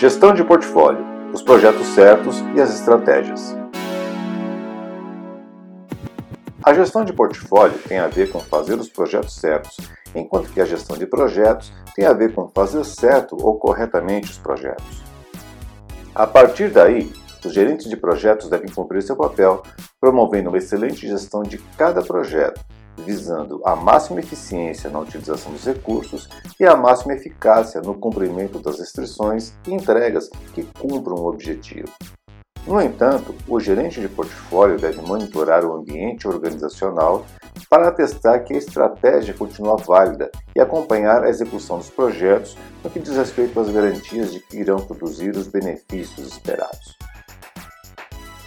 Gestão de portfólio, os projetos certos e as estratégias. A gestão de portfólio tem a ver com fazer os projetos certos, enquanto que a gestão de projetos tem a ver com fazer certo ou corretamente os projetos. A partir daí, os gerentes de projetos devem cumprir seu papel, promovendo uma excelente gestão de cada projeto, visando a máxima eficiência na utilização dos recursos e a máxima eficácia no cumprimento das restrições e entregas que cumpram o objetivo. No entanto, o gerente de portfólio deve monitorar o ambiente organizacional para atestar que a estratégia continua válida e acompanhar a execução dos projetos no que diz respeito às garantias de que irão produzir os benefícios esperados.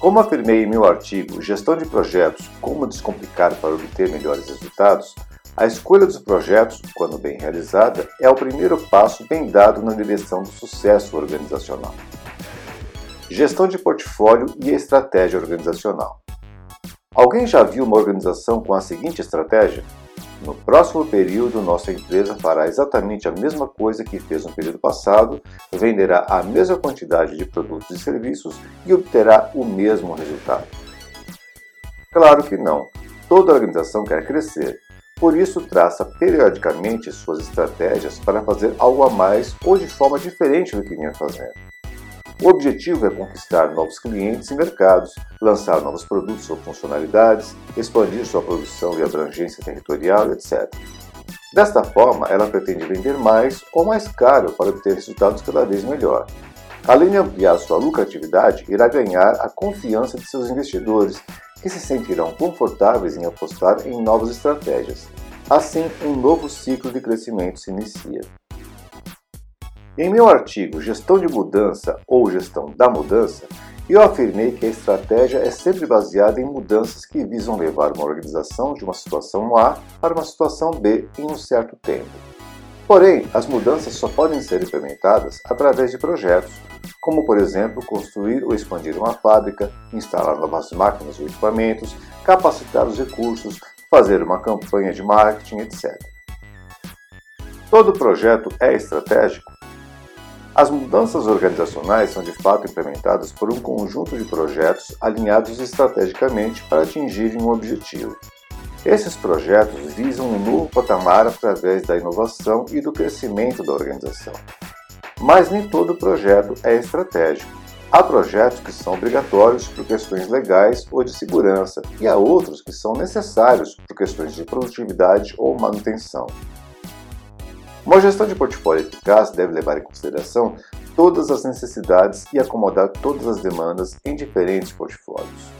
Como afirmei em meu artigo Gestão de Projetos: Como Descomplicar para Obter Melhores Resultados, a escolha dos projetos, quando bem realizada, é o primeiro passo bem dado na direção do sucesso organizacional. Gestão de portfólio e estratégia organizacional. Alguém já viu uma organização com a seguinte estratégia? No próximo período, nossa empresa fará exatamente a mesma coisa que fez no período passado, venderá a mesma quantidade de produtos e serviços e obterá o mesmo resultado. Claro que não. Toda organização quer crescer. Por isso, traça periodicamente suas estratégias para fazer algo a mais ou de forma diferente do que vinha fazendo. O objetivo é conquistar novos clientes e mercados, lançar novos produtos ou funcionalidades, expandir sua produção e abrangência territorial, etc. Desta forma, ela pretende vender mais ou mais caro para obter resultados cada vez melhor. Além de ampliar sua lucratividade, irá ganhar a confiança de seus investidores, que se sentirão confortáveis em apostar em novas estratégias. Assim, um novo ciclo de crescimento se inicia. Em meu artigo Gestão de Mudança ou Gestão da Mudança, eu afirmei que a estratégia é sempre baseada em mudanças que visam levar uma organização de uma situação A para uma situação B em um certo tempo. Porém, as mudanças só podem ser implementadas através de projetos, como por exemplo construir ou expandir uma fábrica, instalar novas máquinas ou equipamentos, capacitar os recursos, fazer uma campanha de marketing, etc. Todo projeto é estratégico as mudanças organizacionais são de fato implementadas por um conjunto de projetos alinhados estrategicamente para atingirem um objetivo. Esses projetos visam um novo patamar através da inovação e do crescimento da organização. Mas nem todo projeto é estratégico. Há projetos que são obrigatórios por questões legais ou de segurança, e há outros que são necessários por questões de produtividade ou manutenção. Uma gestão de portfólio eficaz deve levar em consideração todas as necessidades e acomodar todas as demandas em diferentes portfólios.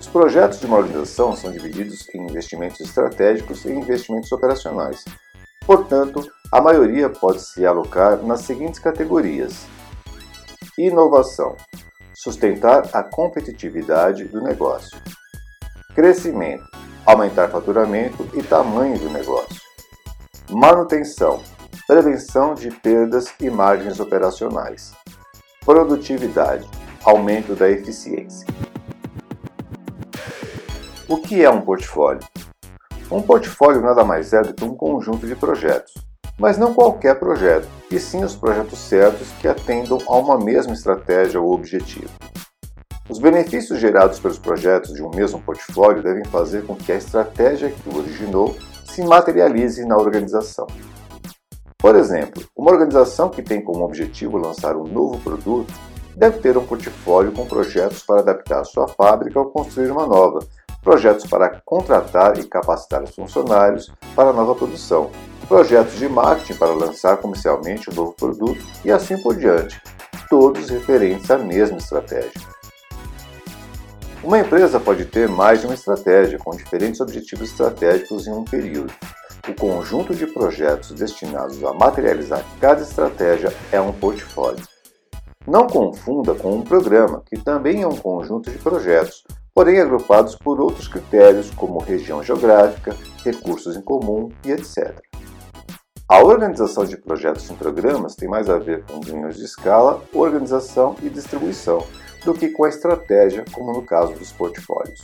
Os projetos de uma organização são divididos em investimentos estratégicos e investimentos operacionais. Portanto, a maioria pode se alocar nas seguintes categorias: inovação, sustentar a competitividade do negócio, crescimento, aumentar faturamento e tamanho do negócio. Manutenção, prevenção de perdas e margens operacionais, produtividade, aumento da eficiência. O que é um portfólio? Um portfólio nada mais é do que um conjunto de projetos, mas não qualquer projeto, e sim os projetos certos que atendam a uma mesma estratégia ou objetivo. Os benefícios gerados pelos projetos de um mesmo portfólio devem fazer com que a estratégia que o originou se materialize na organização. Por exemplo, uma organização que tem como objetivo lançar um novo produto deve ter um portfólio com projetos para adaptar sua fábrica ou construir uma nova, projetos para contratar e capacitar os funcionários para a nova produção, projetos de marketing para lançar comercialmente o um novo produto e assim por diante, todos referentes à mesma estratégia. Uma empresa pode ter mais de uma estratégia, com diferentes objetivos estratégicos em um período. O conjunto de projetos destinados a materializar cada estratégia é um portfólio. Não confunda com um programa, que também é um conjunto de projetos, porém agrupados por outros critérios como região geográfica, recursos em comum e etc. A organização de projetos em programas tem mais a ver com ganhos de escala, organização e distribuição, do que com a estratégia, como no caso dos portfólios.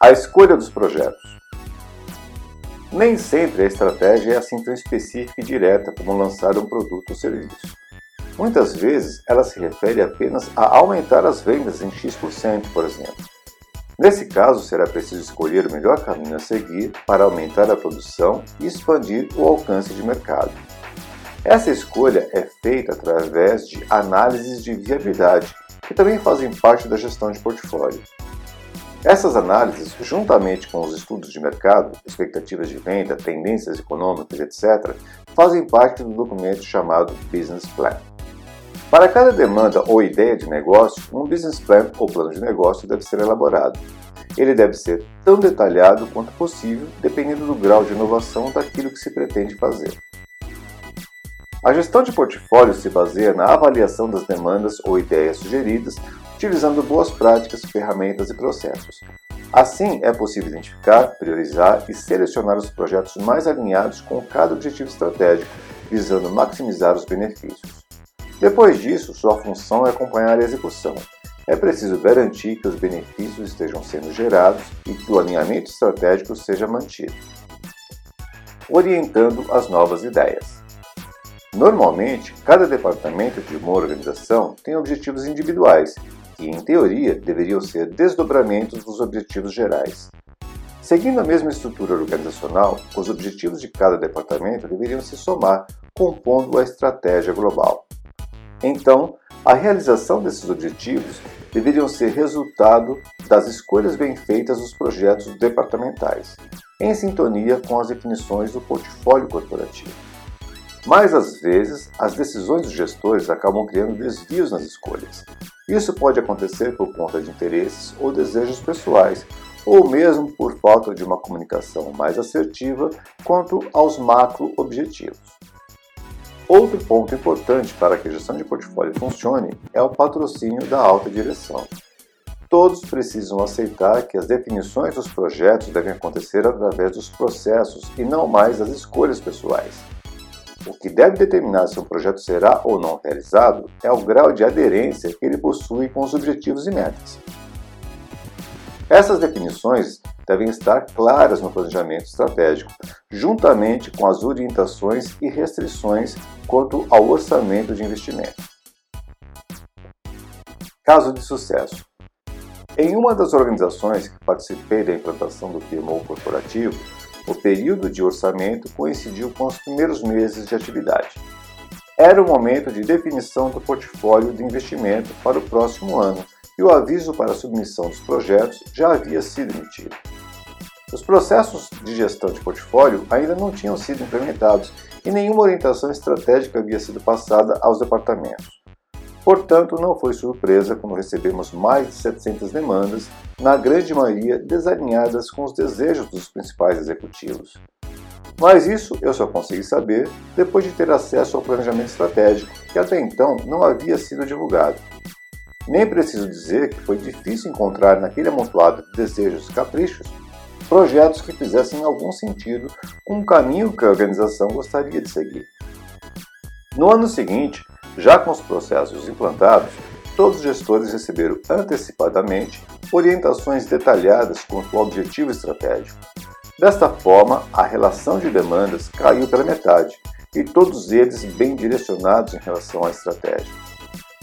A escolha dos projetos. Nem sempre a estratégia é assim tão específica e direta como lançar um produto ou serviço. Muitas vezes ela se refere apenas a aumentar as vendas em X%, por exemplo. Nesse caso, será preciso escolher o melhor caminho a seguir para aumentar a produção e expandir o alcance de mercado. Essa escolha é feita através de análises de viabilidade, que também fazem parte da gestão de portfólio. Essas análises, juntamente com os estudos de mercado, expectativas de venda, tendências econômicas, etc., fazem parte do documento chamado Business Plan. Para cada demanda ou ideia de negócio, um business plan ou plano de negócio deve ser elaborado. Ele deve ser tão detalhado quanto possível, dependendo do grau de inovação daquilo que se pretende fazer. A gestão de portfólio se baseia na avaliação das demandas ou ideias sugeridas, utilizando boas práticas, ferramentas e processos. Assim, é possível identificar, priorizar e selecionar os projetos mais alinhados com cada objetivo estratégico, visando maximizar os benefícios. Depois disso, sua função é acompanhar a execução. É preciso garantir que os benefícios estejam sendo gerados e que o alinhamento estratégico seja mantido, orientando as novas ideias. Normalmente, cada departamento de uma organização tem objetivos individuais, que, em teoria, deveriam ser desdobramentos dos objetivos gerais. Seguindo a mesma estrutura organizacional, os objetivos de cada departamento deveriam se somar, compondo a estratégia global. Então, a realização desses objetivos deveriam ser resultado das escolhas bem feitas dos projetos departamentais, em sintonia com as definições do portfólio corporativo. Mas às vezes, as decisões dos gestores acabam criando desvios nas escolhas. Isso pode acontecer por conta de interesses ou desejos pessoais, ou mesmo por falta de uma comunicação mais assertiva quanto aos macro-objetivos. Outro ponto importante para que a gestão de portfólio funcione é o patrocínio da alta direção. Todos precisam aceitar que as definições dos projetos devem acontecer através dos processos e não mais das escolhas pessoais. O que deve determinar se um projeto será ou não realizado é o grau de aderência que ele possui com os objetivos e metas. Essas definições devem estar claras no planejamento estratégico, juntamente com as orientações e restrições quanto ao orçamento de investimento. Caso de sucesso. Em uma das organizações que participei da implantação do PMO corporativo, o período de orçamento coincidiu com os primeiros meses de atividade. Era o momento de definição do portfólio de investimento para o próximo ano e o aviso para a submissão dos projetos já havia sido emitido. Os processos de gestão de portfólio ainda não tinham sido implementados e nenhuma orientação estratégica havia sido passada aos departamentos. Portanto, não foi surpresa quando recebemos mais de 700 demandas, na grande maioria desalinhadas com os desejos dos principais executivos. Mas isso eu só consegui saber depois de ter acesso ao planejamento estratégico, que até então não havia sido divulgado. Nem preciso dizer que foi difícil encontrar naquele amontoado de desejos e caprichos projetos que fizessem algum sentido com o caminho que a organização gostaria de seguir. No ano seguinte, já com os processos implantados, todos os gestores receberam antecipadamente orientações detalhadas quanto ao objetivo estratégico. Desta forma, a relação de demandas caiu pela metade e todos eles bem direcionados em relação à estratégia.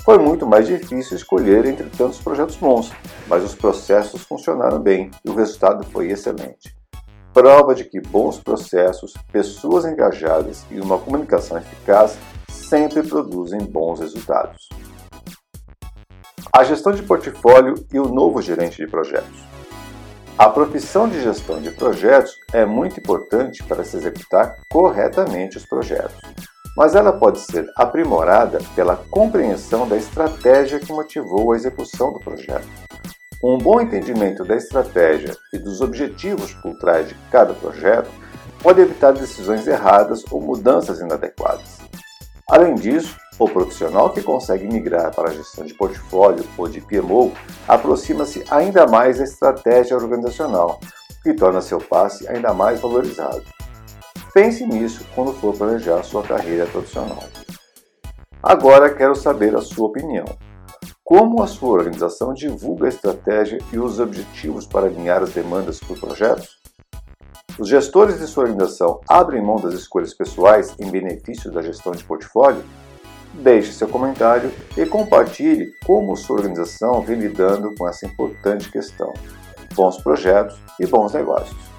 Foi muito mais difícil escolher entre tantos projetos bons, mas os processos funcionaram bem e o resultado foi excelente. Prova de que bons processos, pessoas engajadas e uma comunicação eficaz sempre produzem bons resultados. A gestão de portfólio e o novo gerente de projetos. A profissão de gestão de projetos é muito importante para se executar corretamente os projetos mas ela pode ser aprimorada pela compreensão da estratégia que motivou a execução do projeto. Um bom entendimento da estratégia e dos objetivos por trás de cada projeto pode evitar decisões erradas ou mudanças inadequadas. Além disso, o profissional que consegue migrar para a gestão de portfólio ou de PMO aproxima-se ainda mais da estratégia organizacional, o que torna seu passe ainda mais valorizado. Pense nisso quando for planejar sua carreira profissional. Agora quero saber a sua opinião. Como a sua organização divulga a estratégia e os objetivos para alinhar as demandas por projetos? Os gestores de sua organização abrem mão das escolhas pessoais em benefício da gestão de portfólio? Deixe seu comentário e compartilhe como sua organização vem lidando com essa importante questão. Bons projetos e bons negócios.